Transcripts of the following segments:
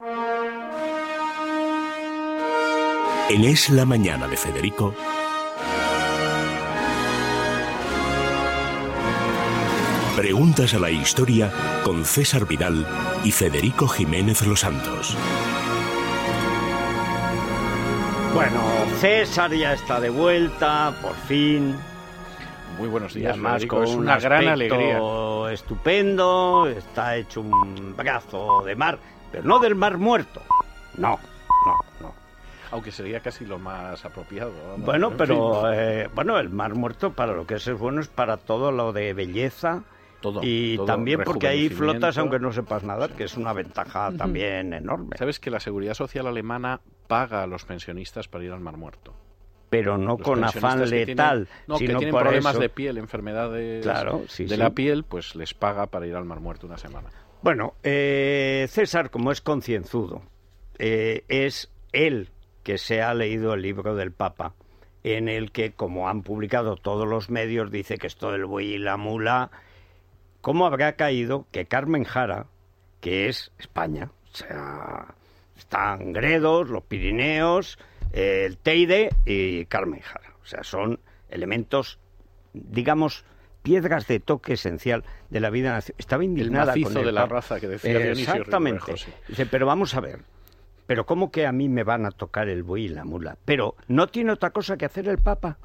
En Es la Mañana de Federico. Preguntas a la historia con César Vidal y Federico Jiménez Los Santos. Bueno, César ya está de vuelta, por fin. Muy buenos Y días, además Federico. con es un una gran alegría. estupendo, está hecho un brazo de mar, pero no del mar muerto. No, no, no. Aunque sería casi lo más apropiado. Bueno, en pero fin, eh, bueno, el mar muerto para lo que es bueno es para todo lo de belleza todo, y todo, también porque ahí flotas aunque no sepas nadar, que es una ventaja también enorme. ¿Sabes que la Seguridad Social alemana paga a los pensionistas para ir al Mar Muerto? Pero no Los con afán que tienen- letal, no, que tienen por problemas eso. de piel, enfermedades Claro, sí, de sí. la piel, pues les paga para ir al Mar Muerto una semana. Bueno, eh, César, como es concienzudo, eh, es él que se ha leído el libro del Papa, en el que, como han publicado todos los medios, dice que esto del buey y la mula, ¿cómo habrá caído que Carmen Jara, que es España, o sea, están Gredos, los Pirineos, eh, el Teide y Carmen Jara, o sea, son elementos, digamos, piedras de toque esencial de la vida nacional. Estaba indignada macizo con el de la raza que decía Dionisio Exactamente. Sí. Dice, pero vamos a ver, pero ¿cómo que a mí me van a tocar el buey y la mula? Pero ¿no tiene otra cosa que hacer el Papa?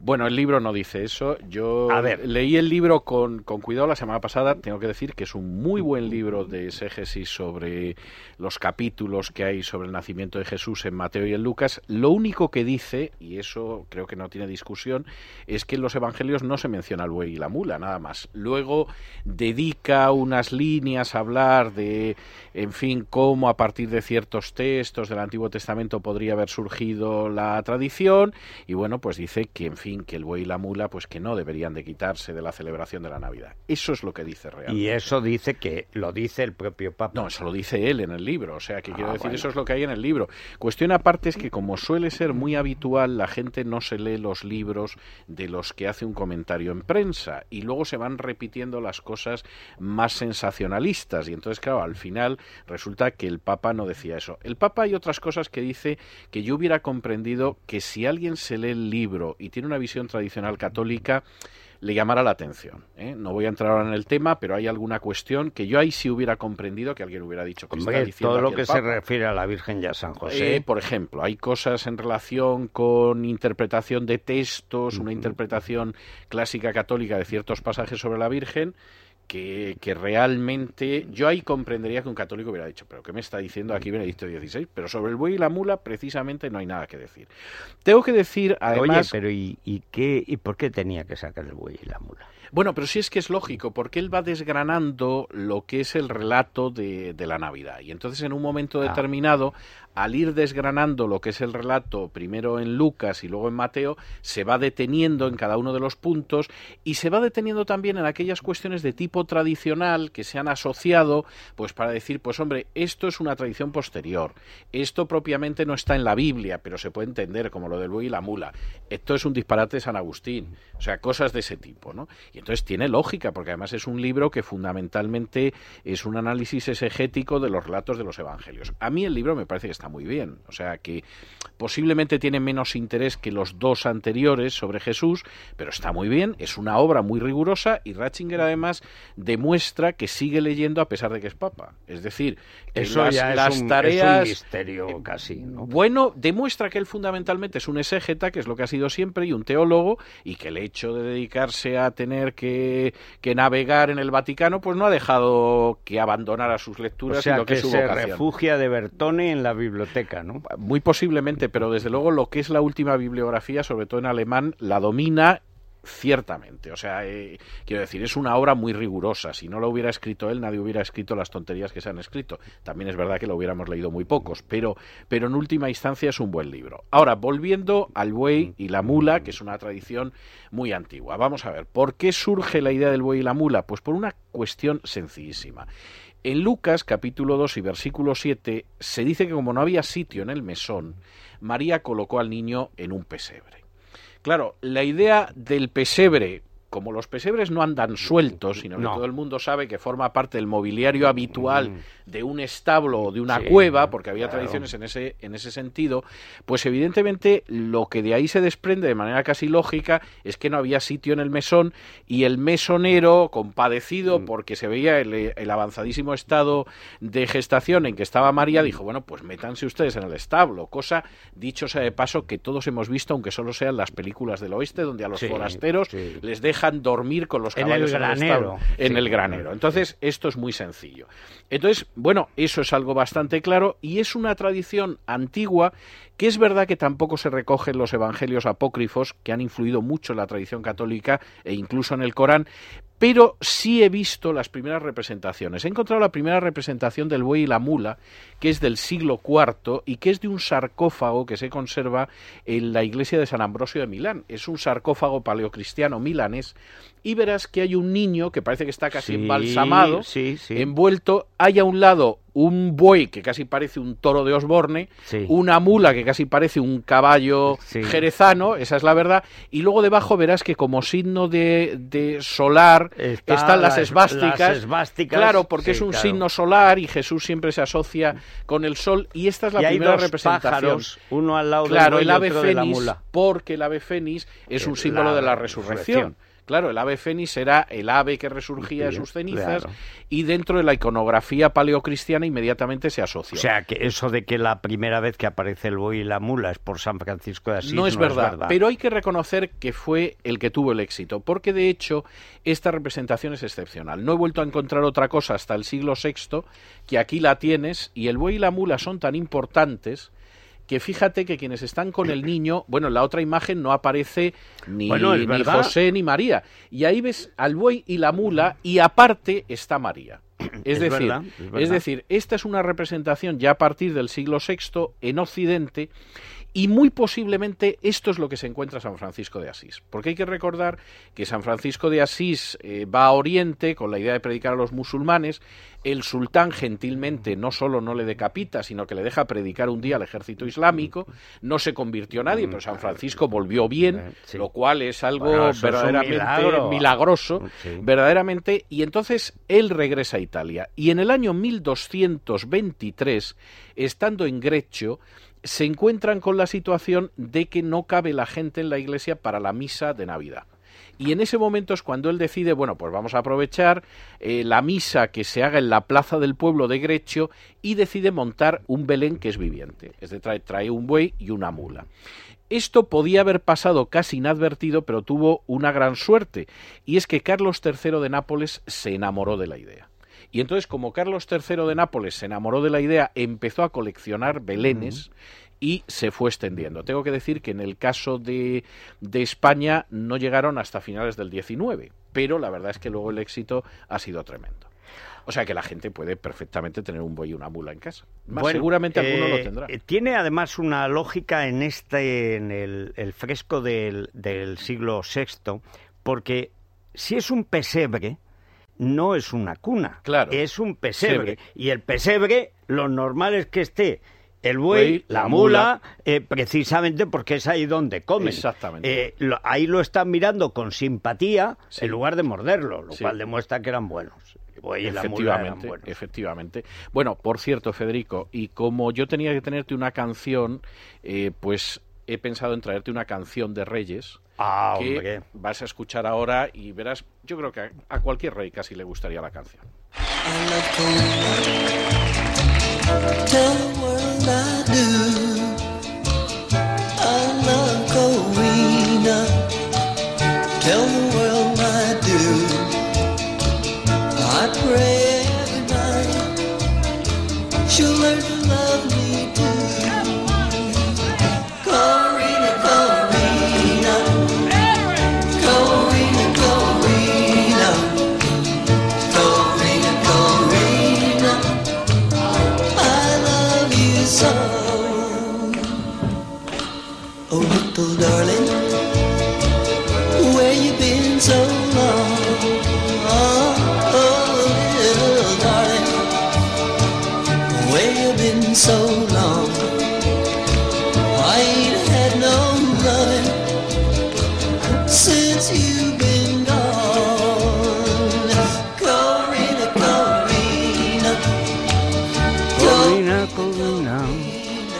Bueno, el libro no dice eso. Yo A ver. leí el libro con, con cuidado la semana pasada. Tengo que decir que es un muy buen libro de exégesis sobre los capítulos que hay sobre el nacimiento de Jesús en Mateo y en Lucas. Lo único que dice, y eso creo que no tiene discusión, es que en los evangelios no se menciona el buey y la mula, nada más. Luego dedica unas líneas a hablar de, en fin, cómo a partir de ciertos textos del Antiguo Testamento podría haber surgido la tradición. Y bueno, pues dice que, en fin, que el buey y la mula, pues que no deberían de quitarse de la celebración de la Navidad. Eso es lo que dice realmente. y eso dice que lo dice el propio Papa. No, eso lo dice él en el libro, o sea, que Ah, quiero decir, bueno. eso es lo que hay en el libro. Cuestión aparte es que, como suele ser muy habitual, la gente no se lee los libros de los que hace un comentario en prensa y luego se van repitiendo las cosas más sensacionalistas y entonces, claro, al final resulta que el Papa no decía eso. El Papa hay otras cosas que dice que yo hubiera comprendido que si alguien se lee el libro y tiene una visión tradicional católica, le llamara la atención. ¿eh? No voy a entrar ahora en el tema, pero hay alguna cuestión que yo ahí sí hubiera comprendido que alguien hubiera dicho que está diciendo todo lo que se refiere a la Virgen y a San José. Eh, por ejemplo, hay cosas en relación con interpretación de textos, una interpretación clásica católica de ciertos pasajes sobre la Virgen, que, que realmente yo ahí comprendería que un católico hubiera dicho, pero ¿qué me está diciendo aquí Benedicto XVI? Pero sobre el buey y la mula precisamente no hay nada que decir. Tengo que decir, además... Oye, pero ¿y, y qué y por qué tenía que sacar el buey y la mula? Bueno, pero sí es que es lógico, porque él va desgranando lo que es el relato de, de la Navidad. Y entonces en un momento Ah. determinado, al ir desgranando lo que es el relato, primero en Lucas y luego en Mateo, se va deteniendo en cada uno de los puntos y se va deteniendo también en aquellas cuestiones de tipo tradicional que se han asociado, pues para decir, pues hombre, esto es una tradición posterior, esto propiamente no está en la Biblia, pero se puede entender como lo del buey y la mula, esto es un disparate de San Agustín, o sea, cosas de ese tipo, ¿no? Y entonces tiene lógica, porque además es un libro que fundamentalmente es un análisis exegético de los relatos de los evangelios. A mí el libro me parece que está muy bien, o sea, que posiblemente tiene menos interés que los dos anteriores sobre Jesús, pero está muy bien, es una obra muy rigurosa y Ratzinger además demuestra que sigue leyendo a pesar de que es papa. Es decir, que Eso las, ya es, las un, es un tareas misterio casi, ¿no? bueno, demuestra que él fundamentalmente es un exégeta, que es lo que ha sido siempre, y un teólogo, y que el hecho de dedicarse a tener que, que navegar en el Vaticano, pues no ha dejado que abandonara sus lecturas O sea, y lo que, que es su se vocación. refugia de Bertone en la biblioteca, ¿no? Muy posiblemente, pero desde luego lo que es la última bibliografía, sobre todo en alemán, la domina ciertamente. O sea, eh, quiero decir, es una obra muy rigurosa. Si no lo hubiera escrito él, nadie hubiera escrito las tonterías que se han escrito. También es verdad que lo hubiéramos leído muy pocos, pero, pero en última instancia es un buen libro. Ahora, volviendo al buey y la mula, que es una tradición muy antigua. Vamos a ver, ¿por qué surge la idea del buey y la mula? Pues por una cuestión sencillísima. En Lucas capítulo 2 y versículo 7 se dice que como no había sitio en el mesón, María colocó al niño en un pesebre. Claro, la idea del pesebre como los pesebres no andan sueltos, sino que todo el mundo sabe que forma parte del mobiliario habitual mm. de un establo o de una cueva, porque había tradiciones en ese, en ese sentido, pues evidentemente lo que de ahí se desprende de manera casi lógica es que no había sitio en el mesón y el mesonero, compadecido mm. porque se veía el, avanzadísimo estado de gestación en que estaba María, dijo, bueno, pues métanse ustedes en el establo, cosa, dicho sea de paso, que todos hemos visto, aunque solo sean las películas del oeste, donde a los forasteros les deja dejan dormir con los caballos en el granero. En el, granero. Entonces, esto es muy sencillo. Entonces, bueno, eso es algo bastante claro y es una tradición antigua que es verdad que tampoco se recoge en los evangelios apócrifos, que han influido mucho en la tradición católica e incluso en el Corán, pero sí he visto las primeras representaciones. He encontrado la primera representación del buey y la mula, que es del siglo IV y que es de un sarcófago que se conserva en la iglesia de San Ambrosio de Milán. Es un sarcófago paleocristiano milanés y verás que hay un niño que parece que está casi embalsamado, envuelto. Hay a un lado un buey que casi parece un toro de Osborne, una mula que casi parece un caballo jerezano, esa es la verdad, y luego debajo verás que como signo de, solar están las, esvásticas, claro, porque es un signo solar y Jesús siempre se asocia con el sol y esta es la primera representación. uno al lado claro, el ave fénix, porque el ave fénix es un símbolo de la resurrección. Claro, el ave fénix era el ave que resurgía de sus cenizas y dentro de la iconografía paleocristiana inmediatamente se asocia. O sea, que eso de que la primera vez que aparece el buey y la mula es por San Francisco de Asís. No, es, verdad, pero hay que reconocer que fue el que tuvo el éxito, porque de hecho esta representación es excepcional. No he vuelto a encontrar otra cosa hasta el siglo VI, que aquí la tienes, y el buey y la mula son tan importantes que fíjate que quienes están con el niño, bueno, en la otra imagen no aparece ni, ni José ni María. Y ahí ves al buey y la mula y aparte está María. Es, decir, es decir, esta es una representación ya a partir del siglo VI en Occidente y muy posiblemente esto es lo que se encuentra San Francisco de Asís. Porque hay que recordar que San Francisco de Asís eh, va a Oriente con la idea de predicar a los musulmanes. El sultán gentilmente no solo no le decapita, sino que le deja predicar un día al ejército islámico. No se convirtió nadie, pero San Francisco volvió bien, lo cual es algo verdaderamente milagroso, verdaderamente. Y entonces él regresa a Italia. Y en el año 1223, estando en Greccio, se encuentran con la situación de que no cabe la gente en la iglesia para la misa de Navidad. Y en ese momento es cuando él decide, bueno, pues vamos a aprovechar eh, la misa que se haga en la plaza del pueblo de Grecio y decide montar un Belén que es viviente. Es decir, trae un buey y una mula. Esto podía haber pasado casi inadvertido, pero tuvo una gran suerte, y es que Carlos III de Nápoles se enamoró de la idea. Y entonces, como Carlos III de Nápoles se enamoró de la idea, empezó a coleccionar belenes. Y se fue extendiendo. Tengo que decir que en el caso de, de, España no llegaron hasta finales del 19, pero la verdad es que luego el éxito ha sido tremendo. O sea que la gente puede perfectamente tener un buey y una mula en casa. Más seguramente alguno lo eh, tendrá. Eh, tiene además una lógica en este, en el, el fresco del, del siglo VI, porque si es un pesebre, no es una cuna, claro. es un pesebre. Y el pesebre, lo normal es que esté el buey, la, mula, eh, precisamente porque es ahí donde come. Exactamente. Eh, ahí lo están mirando con simpatía en lugar de morderlo, lo cual demuestra que eran buenos. El buey y la mula eran buenos. Efectivamente. Bueno, por cierto, Federico, y como yo tenía que tenerte una canción, eh, pues he pensado en traerte una canción de Reyes Ah, que vas a escuchar ahora y verás, yo creo que a, cualquier rey casi le gustaría la canción.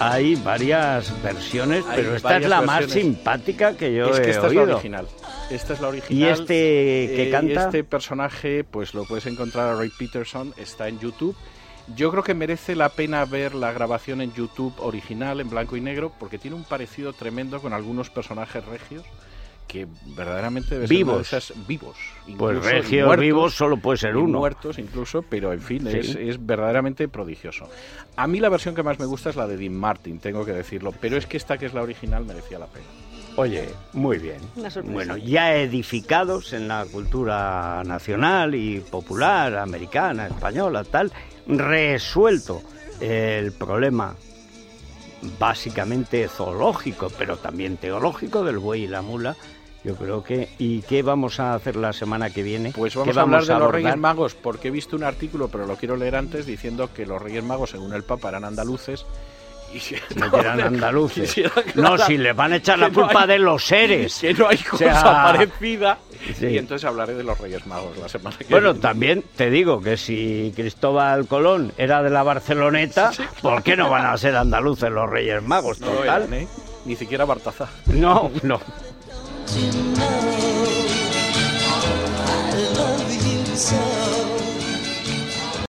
Hay varias versiones, pero esta es la más simpática que yo es que he esta oído. Es la original. Esta es la original. ¿Y este que eh, canta? Este personaje, pues lo puedes encontrar a Ray Peterson, está en YouTube yo creo que merece la pena ver la grabación en YouTube original, en blanco y negro, porque tiene un parecido tremendo con algunos personajes regios que verdaderamente debe ser una de Vivos. esas vivos. Pues regios muertos, vivos solo puede ser uno. muertos incluso, pero en fin, Sí. es, es verdaderamente prodigioso. A mí la versión que más me gusta es la de Dean Martin, tengo que decirlo, pero es que esta que es la original merecía la pena. Oye, muy bien. Una sorpresa. Bueno, ya edificados en la cultura nacional y popular, americana, española, tal, resuelto el problema básicamente zoológico, pero también teológico del buey y la mula. Yo creo que... ¿Y qué vamos a hacer la semana que viene? Pues ¿Qué vamos a hablar de los? Reyes Magos, porque he visto un artículo, pero lo quiero leer antes, diciendo que los Reyes Magos, según el Papa, eran andaluces. No, que eran andaluces. No, si les van a echar la no culpa hay- de los seres. Que no hay O cosa sea, parecida. sí. Y entonces hablaré de los Reyes Magos la semana que Bueno, viene. también te digo que si Cristóbal Colón era de la Barceloneta, ¿por qué no van a ser andaluces los Reyes Magos? No lo Total. eran, ¿eh? Ni siquiera Bartaza. No, no.